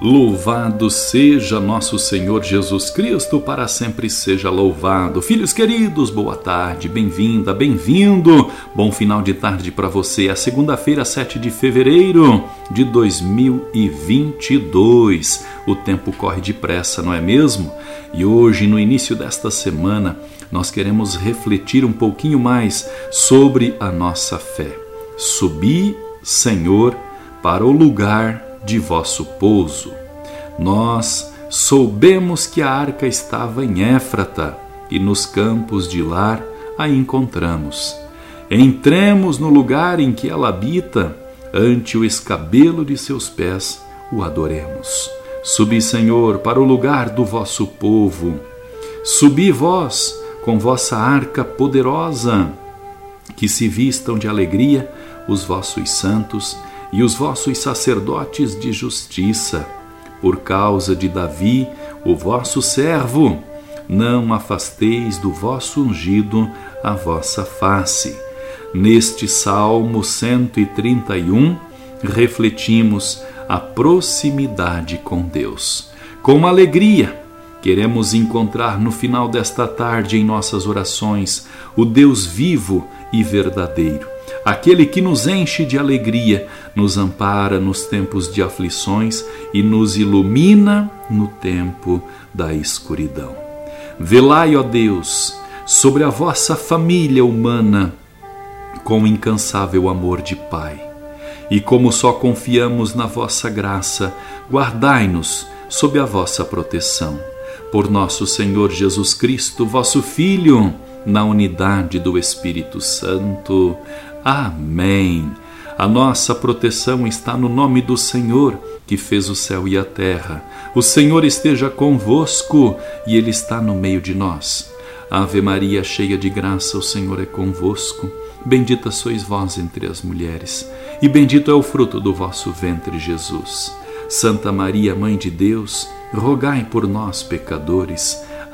Louvado seja nosso Senhor Jesus Cristo, para sempre seja louvado. Filhos queridos, boa tarde, bem-vinda, bem-vindo. Bom final de tarde para você. É segunda-feira, 7 de fevereiro de 2022. O tempo corre depressa, não é mesmo? E hoje, no início desta semana, nós queremos refletir um pouquinho mais sobre a nossa fé. Subi, Senhor, para o lugar de vosso pouso. Nós soubemos que a arca estava em Éfrata e nos campos de Lar a encontramos. Entremos no lugar em que ela habita, ante o escabelo de seus pés o adoremos. Subi, Senhor, para o lugar do vosso povo. Subi vós com vossa arca poderosa, que se vistam de alegria os vossos santos e os vossos sacerdotes de justiça, por causa de Davi, o vosso servo. Não afasteis do vosso ungido a vossa face. Neste Salmo 131, refletimos a proximidade com Deus. Com alegria, queremos encontrar no final desta tarde em nossas orações o Deus vivo e verdadeiro aquele que nos enche de alegria, nos ampara nos tempos de aflições e nos ilumina no tempo da escuridão. Velai, ó Deus, sobre a vossa família humana com incansável amor de Pai. E como só confiamos na vossa graça, guardai-nos sob a vossa proteção. Por nosso Senhor Jesus Cristo, vosso Filho, na unidade do Espírito Santo. Amém. A nossa proteção está no nome do Senhor, que fez o céu e a terra. O Senhor esteja convosco e Ele está no meio de nós. Ave Maria, cheia de graça, o Senhor é convosco. Bendita sois vós entre as mulheres, e bendito é o fruto do vosso ventre, Jesus. Santa Maria, Mãe de Deus, rogai por nós, pecadores,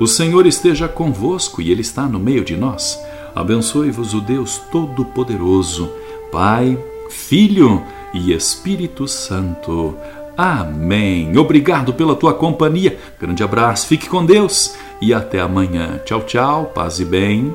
O Senhor esteja convosco e Ele está no meio de nós. Abençoe-vos o Deus Todo-Poderoso. Pai, Filho e Espírito Santo. Amém. Obrigado pela tua companhia. Grande abraço, fique com Deus e até amanhã. Tchau, tchau, paz e bem.